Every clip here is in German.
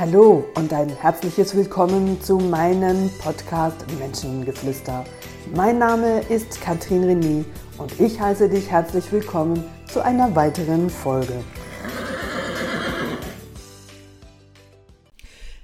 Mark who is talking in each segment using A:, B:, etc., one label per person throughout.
A: Hallo und ein herzliches Willkommen zu meinem Podcast Menschengeflüster. Mein Name ist Katrin René und ich heiße dich herzlich willkommen zu einer weiteren Folge.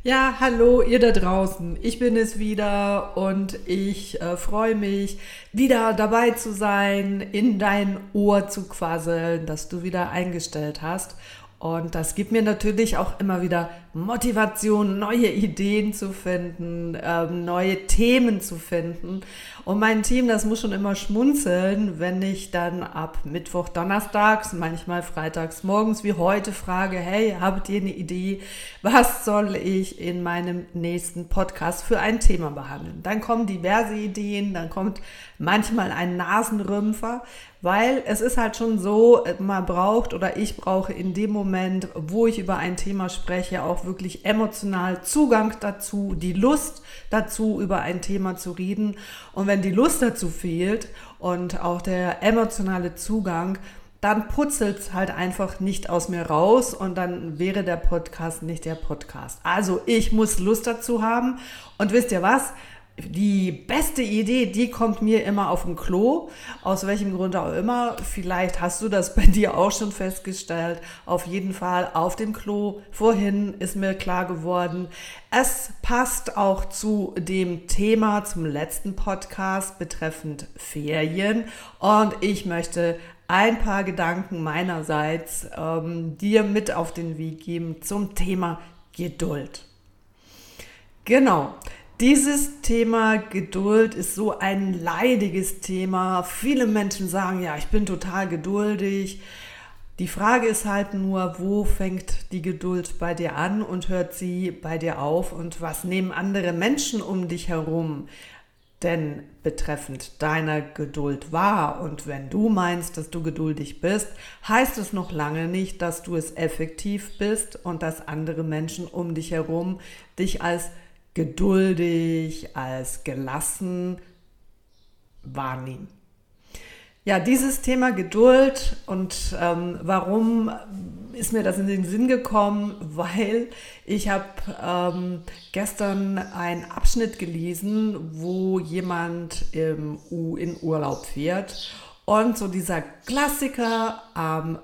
A: Ja, hallo ihr da draußen. Ich bin es wieder und ich äh, freue mich, wieder dabei zu sein, in dein Ohr zu quasseln, dass du wieder eingestellt hast. Und das gibt mir natürlich auch immer wieder Motivation, neue Ideen zu finden, ähm, neue Themen zu finden. Und mein Team, das muss schon immer schmunzeln, wenn ich dann ab Mittwoch, Donnerstags, manchmal freitags morgens wie heute frage, hey, habt ihr eine Idee, was soll ich in meinem nächsten Podcast für ein Thema behandeln? Dann kommen diverse Ideen, dann kommt manchmal ein Nasenrümpfer, weil es ist halt schon so, man braucht oder ich brauche in dem Moment, wo ich über ein Thema spreche, auch wirklich emotional Zugang dazu, die Lust dazu, über ein Thema zu reden. Und wenn die Lust dazu fehlt und auch der emotionale Zugang, dann putzelt es halt einfach nicht aus mir raus und dann wäre der Podcast nicht der Podcast. Also ich muss Lust dazu haben. Und wisst ihr was? Die beste Idee, die kommt mir immer auf dem Klo, aus welchem Grund auch immer. Vielleicht hast du das bei dir auch schon festgestellt. Auf jeden Fall auf dem Klo. Vorhin ist mir klar geworden, es passt auch zu dem Thema, zum letzten Podcast betreffend Ferien. Und ich möchte ein paar Gedanken meinerseits ähm, dir mit auf den Weg geben zum Thema Geduld. Genau. Dieses Thema Geduld ist so ein leidiges Thema. Viele Menschen sagen, ja, ich bin total geduldig. Die Frage ist halt nur, wo fängt die Geduld bei dir an und hört sie bei dir auf und was nehmen andere Menschen um dich herum denn betreffend deiner Geduld wahr? Und wenn du meinst, dass du geduldig bist, heißt es noch lange nicht, dass du es effektiv bist und dass andere Menschen um dich herum dich als geduldig, als gelassen wahrnehmen. Ja, dieses Thema Geduld und ähm, warum ist mir das in den Sinn gekommen? Weil ich habe ähm, gestern einen Abschnitt gelesen, wo jemand im U in Urlaub fährt und so dieser Klassiker am ähm,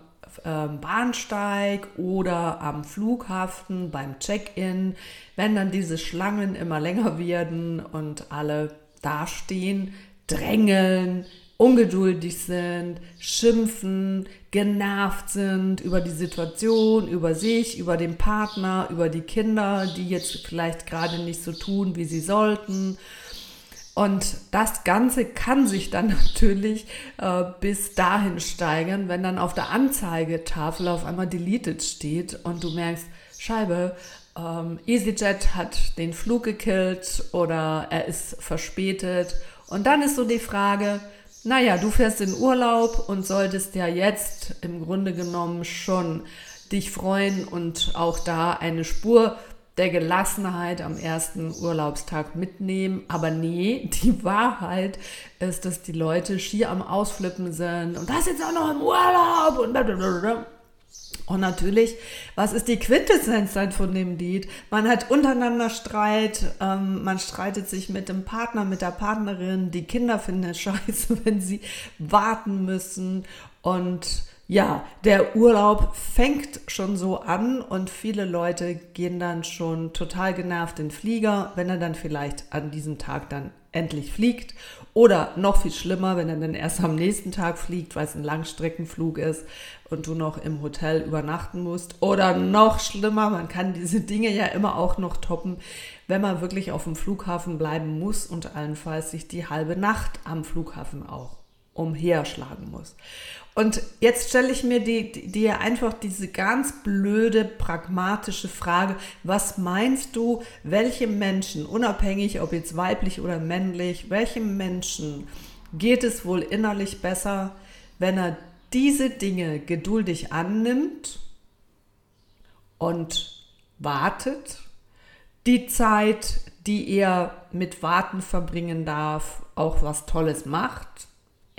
A: Bahnsteig oder am Flughafen beim Check-in, wenn dann diese Schlangen immer länger werden und alle dastehen, drängeln, ungeduldig sind, schimpfen, genervt sind über die Situation, über sich, über den Partner, über die Kinder, die jetzt vielleicht gerade nicht so tun, wie sie sollten und das Ganze kann sich dann natürlich äh, bis dahin steigern, wenn dann auf der Anzeigetafel auf einmal deleted steht und du merkst, Scheibe, ähm, EasyJet hat den Flug gekillt oder er ist verspätet. Und dann ist so die Frage, naja, du fährst in Urlaub und solltest ja jetzt im Grunde genommen schon dich freuen und auch da eine Spur der Gelassenheit am ersten Urlaubstag mitnehmen. Aber nee, die Wahrheit ist, dass die Leute schier am Ausflippen sind und das jetzt auch noch im Urlaub und blablabla. Und natürlich, was ist die Quintessenz dann von dem Lied? Man hat untereinander Streit, ähm, man streitet sich mit dem Partner, mit der Partnerin, die Kinder finden es scheiße, wenn sie warten müssen und ja, der Urlaub fängt schon so an und viele Leute gehen dann schon total genervt in den Flieger, wenn er dann vielleicht an diesem Tag dann endlich fliegt. Oder noch viel schlimmer, wenn er dann erst am nächsten Tag fliegt, weil es ein Langstreckenflug ist und du noch im Hotel übernachten musst. Oder noch schlimmer, man kann diese Dinge ja immer auch noch toppen, wenn man wirklich auf dem Flughafen bleiben muss und allenfalls sich die halbe Nacht am Flughafen auch umherschlagen muss. Und jetzt stelle ich mir dir die, die einfach diese ganz blöde, pragmatische Frage, was meinst du, welche Menschen, unabhängig ob jetzt weiblich oder männlich, welchem Menschen geht es wohl innerlich besser, wenn er diese Dinge geduldig annimmt und wartet, die Zeit, die er mit Warten verbringen darf, auch was Tolles macht,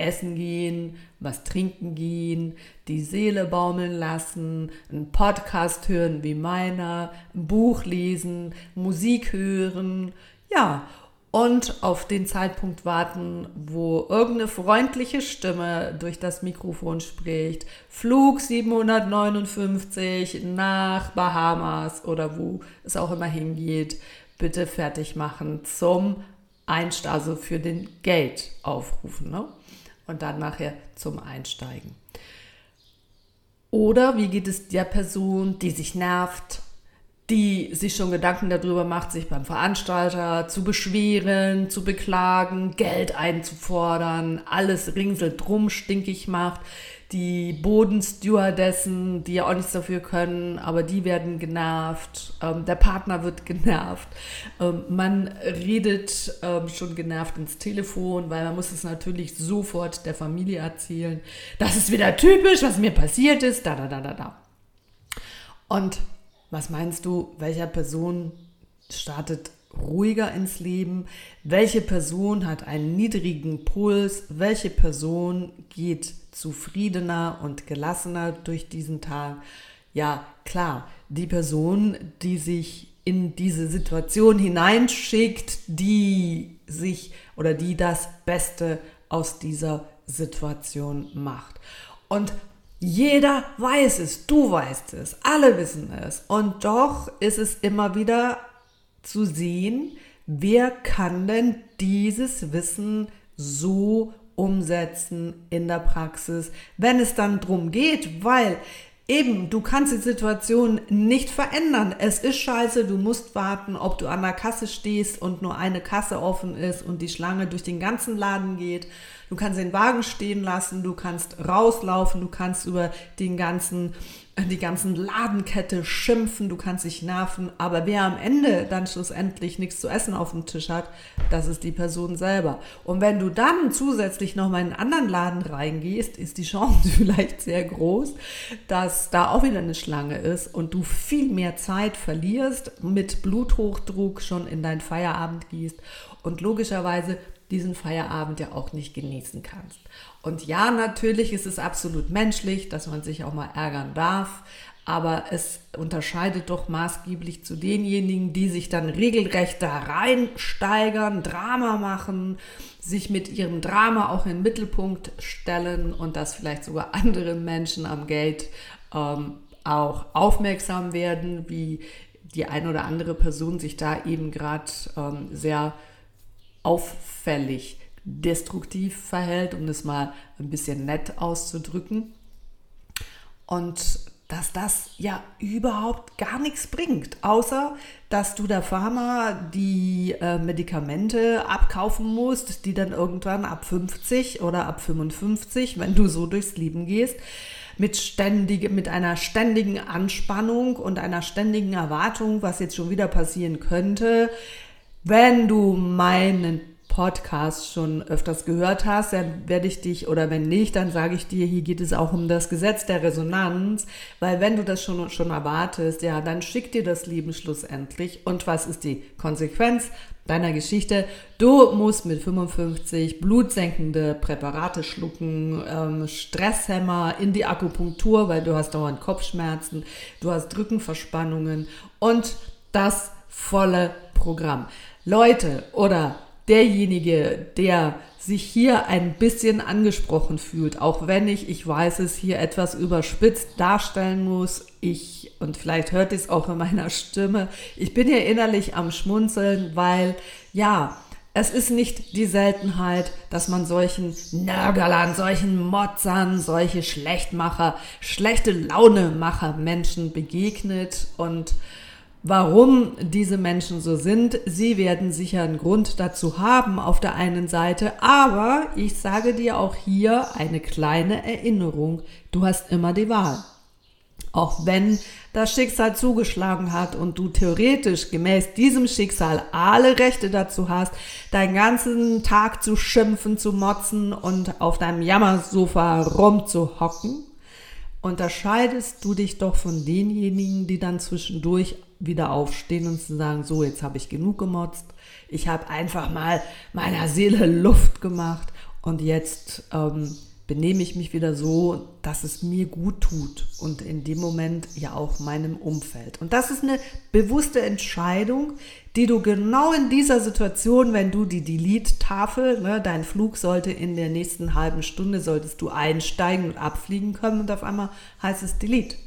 A: essen gehen, was trinken gehen, die Seele baumeln lassen, einen Podcast hören wie meiner, ein Buch lesen, Musik hören, ja, und auf den Zeitpunkt warten, wo irgendeine freundliche Stimme durch das Mikrofon spricht. Flug 759 nach Bahamas oder wo es auch immer hingeht. Bitte fertig machen zum Einsteigen, also für den Gate aufrufen. Ne? Und dann nachher zum Einsteigen. Oder wie geht es der Person, die sich nervt, die sich schon Gedanken darüber macht, sich beim Veranstalter zu beschweren, zu beklagen, Geld einzufordern, alles ringselt drum stinkig macht, die Bodenstewardessen, die ja auch nichts dafür können, aber die werden genervt, ähm, der Partner wird genervt, ähm, man redet ähm, schon genervt ins Telefon, weil man muss es natürlich sofort der Familie erzählen. Das ist wieder typisch, was mir passiert ist, da, da, da, da, da. Und was meinst du, welcher Person startet ruhiger ins Leben? Welche Person hat einen niedrigen Puls? Welche Person geht zufriedener und gelassener durch diesen Tag? Ja, klar, die Person, die sich in diese Situation hineinschickt, die sich oder die das Beste aus dieser Situation macht. Und jeder weiß es, du weißt es, alle wissen es. Und doch ist es immer wieder zu sehen, wer kann denn dieses Wissen so umsetzen in der Praxis, wenn es dann drum geht, weil eben du kannst die Situation nicht verändern. Es ist scheiße, du musst warten, ob du an der Kasse stehst und nur eine Kasse offen ist und die Schlange durch den ganzen Laden geht Du kannst den Wagen stehen lassen, du kannst rauslaufen, du kannst über den ganzen, die ganzen Ladenkette schimpfen, du kannst dich nerven, aber wer am Ende dann schlussendlich nichts zu essen auf dem Tisch hat, das ist die Person selber. Und wenn du dann zusätzlich noch mal in einen anderen Laden reingehst, ist die Chance vielleicht sehr groß, dass da auch wieder eine Schlange ist und du viel mehr Zeit verlierst, mit Bluthochdruck schon in dein Feierabend gehst und logischerweise diesen Feierabend ja auch nicht genießen kannst. Und ja, natürlich ist es absolut menschlich, dass man sich auch mal ärgern darf, aber es unterscheidet doch maßgeblich zu denjenigen, die sich dann regelrecht da reinsteigern, Drama machen, sich mit ihrem Drama auch in den Mittelpunkt stellen und dass vielleicht sogar andere Menschen am Gate ähm, auch aufmerksam werden, wie die eine oder andere Person sich da eben gerade ähm, sehr auffällig destruktiv verhält, um das mal ein bisschen nett auszudrücken. Und dass das ja überhaupt gar nichts bringt, außer dass du der Pharma die äh, Medikamente abkaufen musst, die dann irgendwann ab 50 oder ab 55, wenn du so durchs Leben gehst, mit, ständige, mit einer ständigen Anspannung und einer ständigen Erwartung, was jetzt schon wieder passieren könnte, wenn du meinen Podcast schon öfters gehört hast, dann werde ich dich, oder wenn nicht, dann sage ich dir, hier geht es auch um das Gesetz der Resonanz, weil wenn du das schon, schon erwartest, ja, dann schickt dir das Leben schlussendlich. Und was ist die Konsequenz deiner Geschichte? Du musst mit 55 blutsenkende Präparate schlucken, ähm, Stresshämmer in die Akupunktur, weil du hast dauernd Kopfschmerzen, du hast Rückenverspannungen und das volle Programm. Leute oder derjenige, der sich hier ein bisschen angesprochen fühlt, auch wenn ich, ich weiß es, hier etwas überspitzt darstellen muss, ich, und vielleicht hört es auch in meiner Stimme, ich bin hier innerlich am Schmunzeln, weil, ja, es ist nicht die Seltenheit, dass man solchen Nörgelern, solchen Motzern, solche Schlechtmacher, schlechte Launemacher Menschen begegnet und Warum diese Menschen so sind, sie werden sicher einen Grund dazu haben auf der einen Seite, aber ich sage dir auch hier eine kleine Erinnerung, du hast immer die Wahl. Auch wenn das Schicksal zugeschlagen hat und du theoretisch gemäß diesem Schicksal alle Rechte dazu hast, deinen ganzen Tag zu schimpfen, zu motzen und auf deinem Jammersofa rumzuhocken, unterscheidest du dich doch von denjenigen, die dann zwischendurch wieder aufstehen und sagen, so, jetzt habe ich genug gemotzt. Ich habe einfach mal meiner Seele Luft gemacht und jetzt ähm, benehme ich mich wieder so, dass es mir gut tut und in dem Moment ja auch meinem Umfeld. Und das ist eine bewusste Entscheidung, die du genau in dieser Situation, wenn du die Delete-Tafel, ne, dein Flug sollte in der nächsten halben Stunde, solltest du einsteigen und abfliegen können und auf einmal heißt es Delete.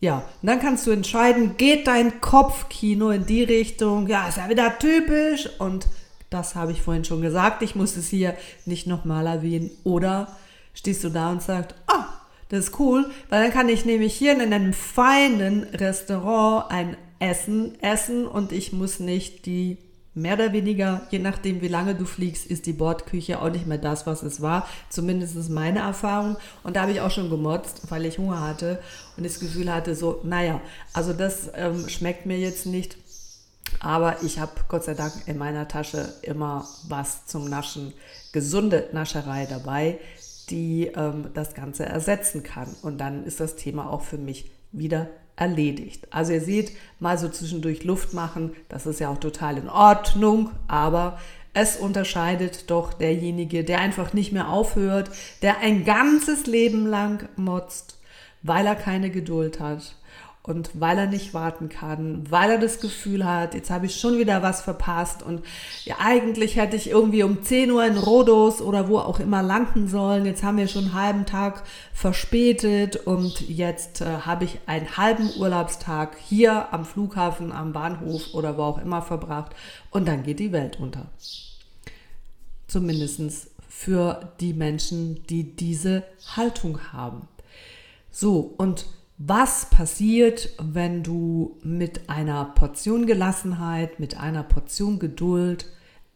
A: Ja, und dann kannst du entscheiden, geht dein Kopfkino in die Richtung, ja, ist ja wieder typisch und das habe ich vorhin schon gesagt, ich muss es hier nicht nochmal erwähnen. Oder stehst du da und sagst, ah, das ist cool, weil dann kann ich nämlich hier in einem feinen Restaurant ein Essen essen und ich muss nicht die mehr oder weniger, je nachdem wie lange du fliegst, ist die Bordküche auch nicht mehr das, was es war. Zumindest ist meine Erfahrung. Und da habe ich auch schon gemotzt, weil ich Hunger hatte und das Gefühl hatte, so, naja, also das ähm, schmeckt mir jetzt nicht. Aber ich habe Gott sei Dank in meiner Tasche immer was zum Naschen, gesunde Nascherei dabei, die ähm, das Ganze ersetzen kann. Und dann ist das Thema auch für mich wieder erledigt. Also ihr seht, mal so zwischendurch Luft machen, das ist ja auch total in Ordnung, aber es unterscheidet doch derjenige, der einfach nicht mehr aufhört, der ein ganzes Leben lang motzt, weil er keine Geduld hat und weil er nicht warten kann, weil er das Gefühl hat, jetzt habe ich schon wieder was verpasst und ja, eigentlich hätte ich irgendwie um 10 Uhr in Rhodos oder wo auch immer landen sollen. Jetzt haben wir schon einen halben Tag verspätet und jetzt äh, habe ich einen halben Urlaubstag hier am Flughafen, am Bahnhof oder wo auch immer verbracht und dann geht die Welt unter. Zumindest für die Menschen, die diese Haltung haben. So, und was passiert, wenn du mit einer Portion Gelassenheit, mit einer Portion Geduld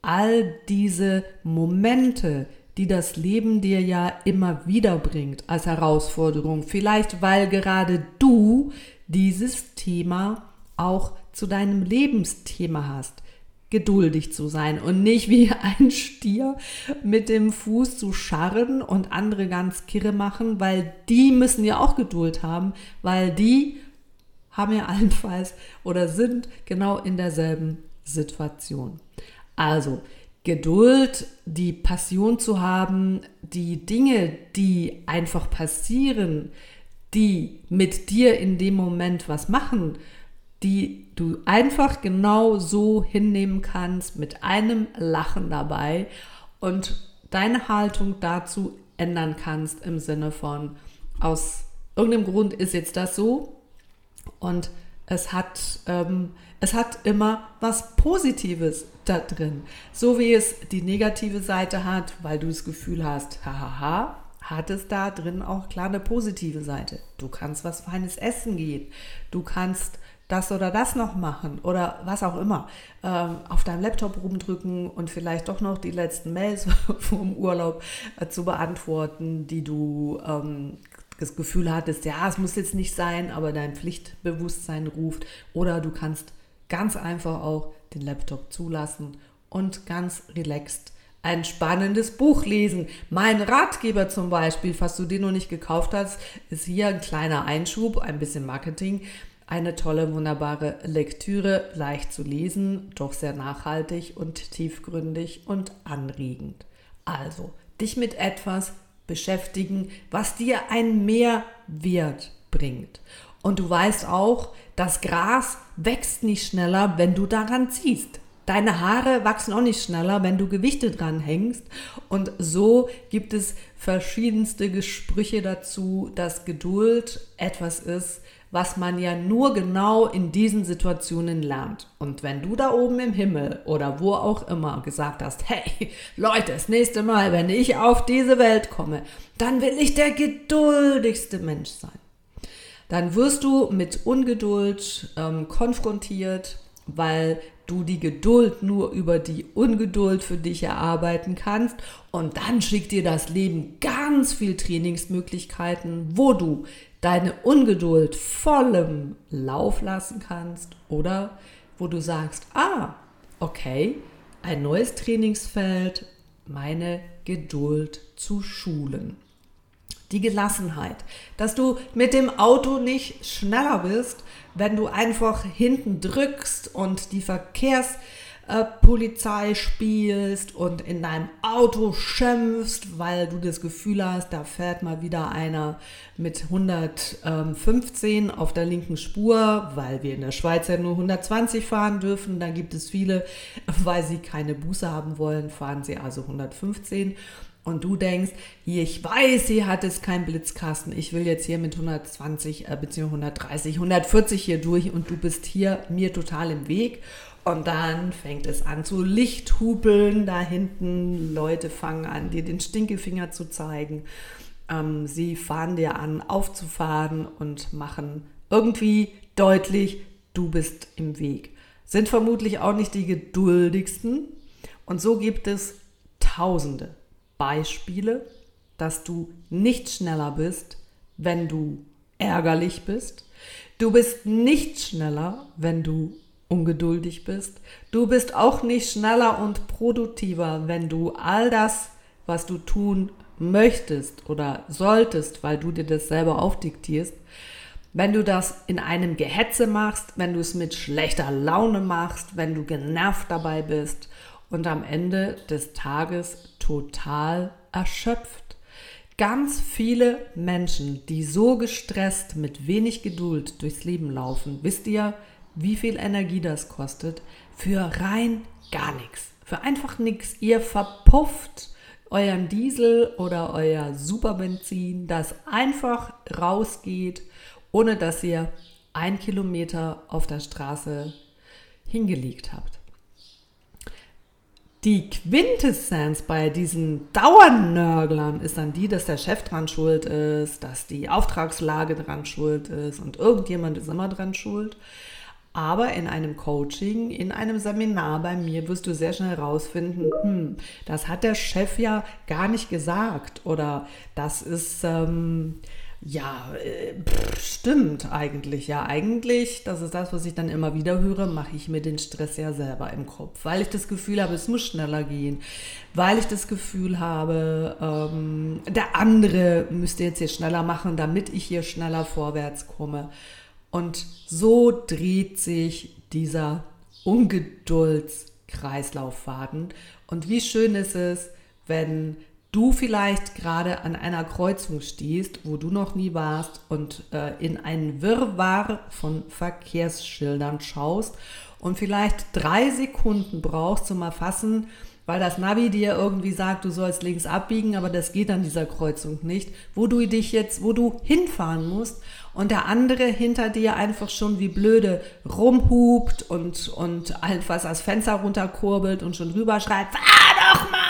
A: all diese Momente, die das Leben dir ja immer wieder bringt als Herausforderung, vielleicht weil gerade du dieses Thema auch zu deinem Lebensthema hast, geduldig zu sein und nicht wie ein Stier mit dem Fuß zu scharren und andere ganz kirre machen, weil die müssen ja auch Geduld haben, weil die haben ja allenfalls oder sind genau in derselben Situation. Also Geduld, die Passion zu haben, die Dinge, die einfach passieren, die mit dir in dem Moment was machen, die du einfach genau so hinnehmen kannst mit einem Lachen dabei und deine Haltung dazu ändern kannst im Sinne von aus irgendeinem Grund ist jetzt das so und es hat, ähm, es hat immer was Positives da drin. So wie es die negative Seite hat, weil du das Gefühl hast, hahaha, hat es da drin auch klar eine positive Seite. Du kannst was Feines essen gehen. Du kannst das oder das noch machen oder was auch immer. Ähm, auf deinem Laptop rumdrücken und vielleicht doch noch die letzten Mails vom Urlaub äh, zu beantworten, die du ähm, das Gefühl hattest, ja, es muss jetzt nicht sein, aber dein Pflichtbewusstsein ruft. Oder du kannst ganz einfach auch den Laptop zulassen und ganz relaxed ein spannendes Buch lesen. Mein Ratgeber zum Beispiel, falls du den noch nicht gekauft hast, ist hier ein kleiner Einschub, ein bisschen Marketing eine tolle, wunderbare Lektüre, leicht zu lesen, doch sehr nachhaltig und tiefgründig und anregend. Also, dich mit etwas beschäftigen, was dir ein Mehrwert bringt. Und du weißt auch, das Gras wächst nicht schneller, wenn du daran ziehst. Deine Haare wachsen auch nicht schneller, wenn du Gewichte dran hängst. Und so gibt es verschiedenste Gesprüche dazu, dass Geduld etwas ist, was man ja nur genau in diesen Situationen lernt. Und wenn du da oben im Himmel oder wo auch immer gesagt hast, hey Leute, das nächste Mal, wenn ich auf diese Welt komme, dann will ich der geduldigste Mensch sein. Dann wirst du mit Ungeduld ähm, konfrontiert, weil du die Geduld nur über die Ungeduld für dich erarbeiten kannst. Und dann schickt dir das Leben ganz viel Trainingsmöglichkeiten, wo du deine Ungeduld vollem Lauf lassen kannst oder wo du sagst, ah, okay, ein neues Trainingsfeld, meine Geduld zu schulen. Die Gelassenheit, dass du mit dem Auto nicht schneller bist, wenn du einfach hinten drückst und die Verkehrs äh, Polizei spielst und in deinem Auto schimpfst, weil du das Gefühl hast, da fährt mal wieder einer mit 115 auf der linken Spur, weil wir in der Schweiz ja nur 120 fahren dürfen. Da gibt es viele, weil sie keine Buße haben wollen, fahren sie also 115 und du denkst, hier, ich weiß, hier hat es keinen Blitzkasten, ich will jetzt hier mit 120 äh, bzw. 130, 140 hier durch und du bist hier mir total im Weg. Und dann fängt es an zu Lichthupeln da hinten. Leute fangen an, dir den Stinkefinger zu zeigen. Ähm, sie fahren dir an, aufzufahren und machen irgendwie deutlich, du bist im Weg. Sind vermutlich auch nicht die geduldigsten. Und so gibt es Tausende Beispiele, dass du nicht schneller bist, wenn du ärgerlich bist. Du bist nicht schneller, wenn du ungeduldig bist. Du bist auch nicht schneller und produktiver, wenn du all das, was du tun möchtest oder solltest, weil du dir das selber aufdiktierst, wenn du das in einem Gehetze machst, wenn du es mit schlechter Laune machst, wenn du genervt dabei bist und am Ende des Tages total erschöpft. Ganz viele Menschen, die so gestresst mit wenig Geduld durchs Leben laufen, wisst ihr, wie viel Energie das kostet? Für rein gar nichts. Für einfach nichts. Ihr verpufft euren Diesel oder euer Superbenzin, das einfach rausgeht, ohne dass ihr ein Kilometer auf der Straße hingelegt habt die Quintessenz bei diesen Dauernörglern ist dann die, dass der Chef dran schuld ist, dass die Auftragslage dran schuld ist und irgendjemand ist immer dran schuld. Aber in einem Coaching, in einem Seminar bei mir wirst du sehr schnell rausfinden, hm, das hat der Chef ja gar nicht gesagt oder das ist, ähm, ja, äh, stimmt eigentlich. Ja, eigentlich, das ist das, was ich dann immer wieder höre, mache ich mir den Stress ja selber im Kopf, weil ich das Gefühl habe, es muss schneller gehen, weil ich das Gefühl habe, ähm, der andere müsste jetzt hier schneller machen, damit ich hier schneller vorwärts komme. Und so dreht sich dieser Ungeduldskreislauffaden. Und wie schön ist es, wenn du vielleicht gerade an einer Kreuzung stehst, wo du noch nie warst und äh, in einen Wirrwarr von Verkehrsschildern schaust und vielleicht drei Sekunden brauchst zum Erfassen, weil das Navi dir irgendwie sagt, du sollst links abbiegen, aber das geht an dieser Kreuzung nicht, wo du dich jetzt, wo du hinfahren musst und der andere hinter dir einfach schon wie blöde rumhupt und, und einfach das Fenster runterkurbelt und schon rüber schreit, fahr doch mal!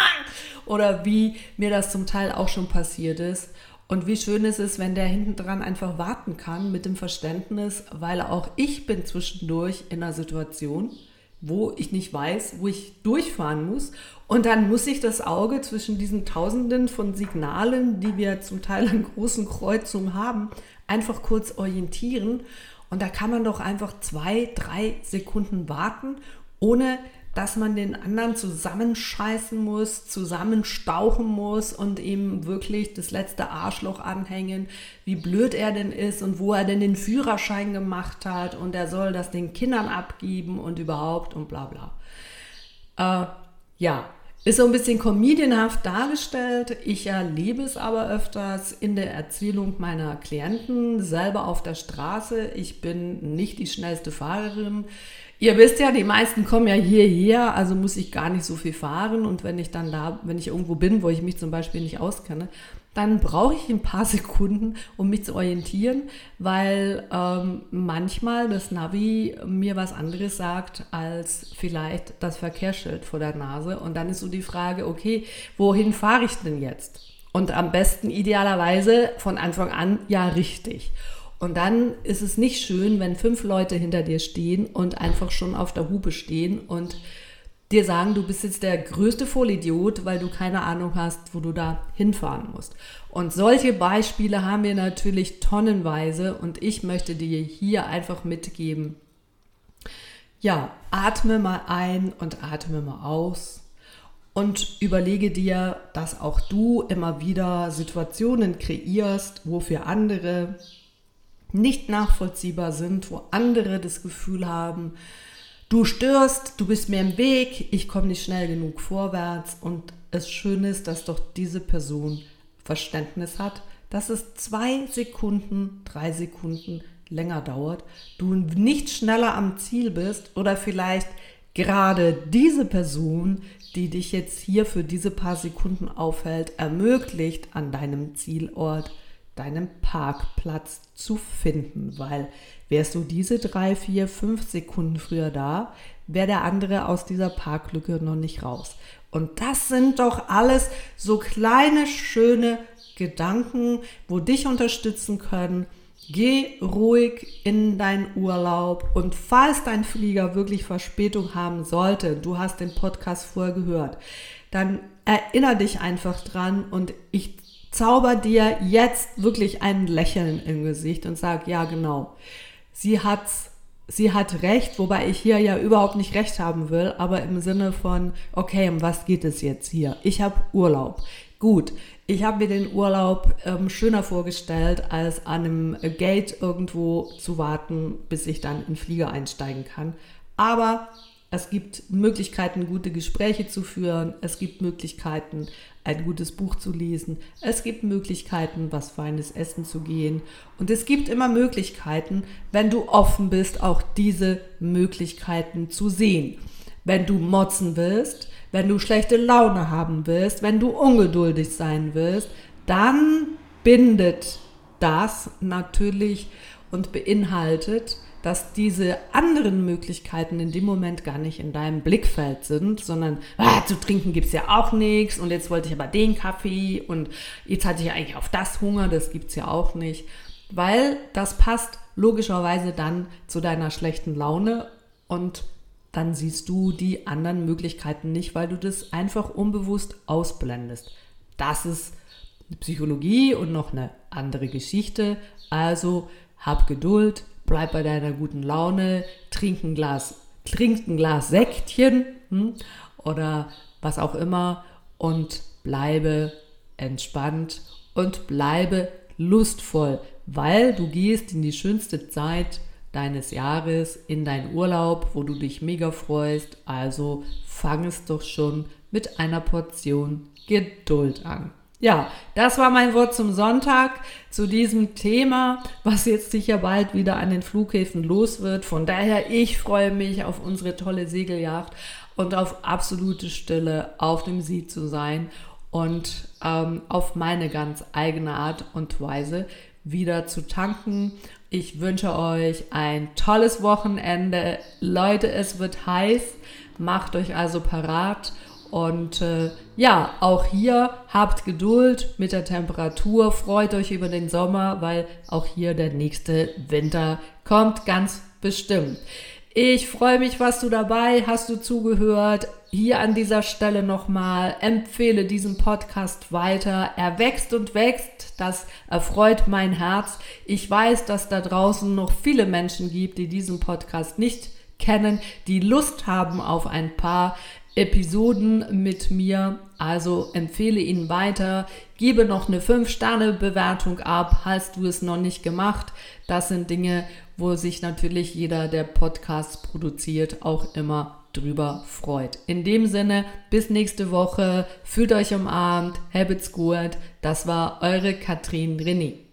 A: oder wie mir das zum Teil auch schon passiert ist. Und wie schön ist es, wenn der hinten dran einfach warten kann mit dem Verständnis, weil auch ich bin zwischendurch in einer Situation, wo ich nicht weiß, wo ich durchfahren muss. Und dann muss ich das Auge zwischen diesen Tausenden von Signalen, die wir zum Teil an großen Kreuzungen haben, einfach kurz orientieren. Und da kann man doch einfach zwei, drei Sekunden warten, ohne dass man den anderen zusammenscheißen muss, zusammenstauchen muss und ihm wirklich das letzte Arschloch anhängen, wie blöd er denn ist und wo er denn den Führerschein gemacht hat und er soll das den Kindern abgeben und überhaupt und bla bla. Äh, ja, ist so ein bisschen comedianhaft dargestellt. Ich erlebe es aber öfters in der Erzählung meiner Klienten selber auf der Straße. Ich bin nicht die schnellste Fahrerin. Ihr wisst ja, die meisten kommen ja hierher, also muss ich gar nicht so viel fahren. Und wenn ich dann da, wenn ich irgendwo bin, wo ich mich zum Beispiel nicht auskenne, dann brauche ich ein paar Sekunden, um mich zu orientieren, weil ähm, manchmal das Navi mir was anderes sagt als vielleicht das Verkehrsschild vor der Nase. Und dann ist so die Frage, okay, wohin fahre ich denn jetzt? Und am besten idealerweise von Anfang an ja richtig. Und dann ist es nicht schön, wenn fünf Leute hinter dir stehen und einfach schon auf der Hupe stehen und dir sagen, du bist jetzt der größte Vollidiot, weil du keine Ahnung hast, wo du da hinfahren musst. Und solche Beispiele haben wir natürlich tonnenweise und ich möchte dir hier einfach mitgeben, ja, atme mal ein und atme mal aus und überlege dir, dass auch du immer wieder Situationen kreierst, wo für andere nicht nachvollziehbar sind, wo andere das Gefühl haben, du störst, du bist mir im Weg, ich komme nicht schnell genug vorwärts. Und es schön ist, dass doch diese Person Verständnis hat, dass es zwei Sekunden, drei Sekunden länger dauert, du nicht schneller am Ziel bist oder vielleicht gerade diese Person, die dich jetzt hier für diese paar Sekunden aufhält, ermöglicht, an deinem Zielort deinen Parkplatz zu finden, weil wärst du diese drei, vier, fünf Sekunden früher da, wäre der andere aus dieser Parklücke noch nicht raus. Und das sind doch alles so kleine, schöne Gedanken, wo dich unterstützen können. Geh ruhig in deinen Urlaub und falls dein Flieger wirklich Verspätung haben sollte, du hast den Podcast vorher gehört, dann erinnere dich einfach dran und ich zauber dir jetzt wirklich ein Lächeln im Gesicht und sag, ja genau, sie hat's sie hat recht, wobei ich hier ja überhaupt nicht recht haben will, aber im Sinne von, okay, um was geht es jetzt hier? Ich habe Urlaub. Gut, ich habe mir den Urlaub ähm, schöner vorgestellt, als an einem Gate irgendwo zu warten, bis ich dann in Flieger einsteigen kann. Aber es gibt Möglichkeiten, gute Gespräche zu führen. Es gibt Möglichkeiten, ein gutes Buch zu lesen. Es gibt Möglichkeiten, was feines Essen zu gehen. Und es gibt immer Möglichkeiten, wenn du offen bist, auch diese Möglichkeiten zu sehen. Wenn du motzen willst, wenn du schlechte Laune haben willst, wenn du ungeduldig sein willst, dann bindet das natürlich und beinhaltet dass diese anderen Möglichkeiten in dem Moment gar nicht in deinem Blickfeld sind, sondern ah, zu trinken gibt es ja auch nichts und jetzt wollte ich aber den Kaffee und jetzt hatte ich eigentlich auf das Hunger, das gibt es ja auch nicht, weil das passt logischerweise dann zu deiner schlechten Laune und dann siehst du die anderen Möglichkeiten nicht, weil du das einfach unbewusst ausblendest. Das ist Psychologie und noch eine andere Geschichte. Also hab Geduld, bleib bei deiner guten Laune, trink ein Glas, trink ein Glas Sektchen hm, oder was auch immer und bleibe entspannt und bleibe lustvoll, weil du gehst in die schönste Zeit deines Jahres, in deinen Urlaub, wo du dich mega freust. Also fang es doch schon mit einer Portion Geduld an. Ja, das war mein Wort zum Sonntag zu diesem Thema, was jetzt sicher bald wieder an den Flughäfen los wird. Von daher, ich freue mich auf unsere tolle Segeljacht und auf absolute Stille auf dem See zu sein und ähm, auf meine ganz eigene Art und Weise wieder zu tanken. Ich wünsche euch ein tolles Wochenende. Leute, es wird heiß. Macht euch also parat und äh, ja, auch hier habt Geduld mit der Temperatur, freut euch über den Sommer, weil auch hier der nächste Winter kommt ganz bestimmt. Ich freue mich, was du dabei hast du zugehört. Hier an dieser Stelle nochmal empfehle diesen Podcast weiter. Er wächst und wächst. Das erfreut mein Herz. Ich weiß, dass da draußen noch viele Menschen gibt, die diesen Podcast nicht kennen, die Lust haben auf ein paar Episoden mit mir. Also empfehle ihn weiter. Gebe noch eine 5-Sterne-Bewertung ab. Hast du es noch nicht gemacht? Das sind Dinge, wo sich natürlich jeder, der Podcasts produziert, auch immer drüber freut. In dem Sinne, bis nächste Woche. Fühlt euch umarmt. Habit's gut. Das war eure Katrin René.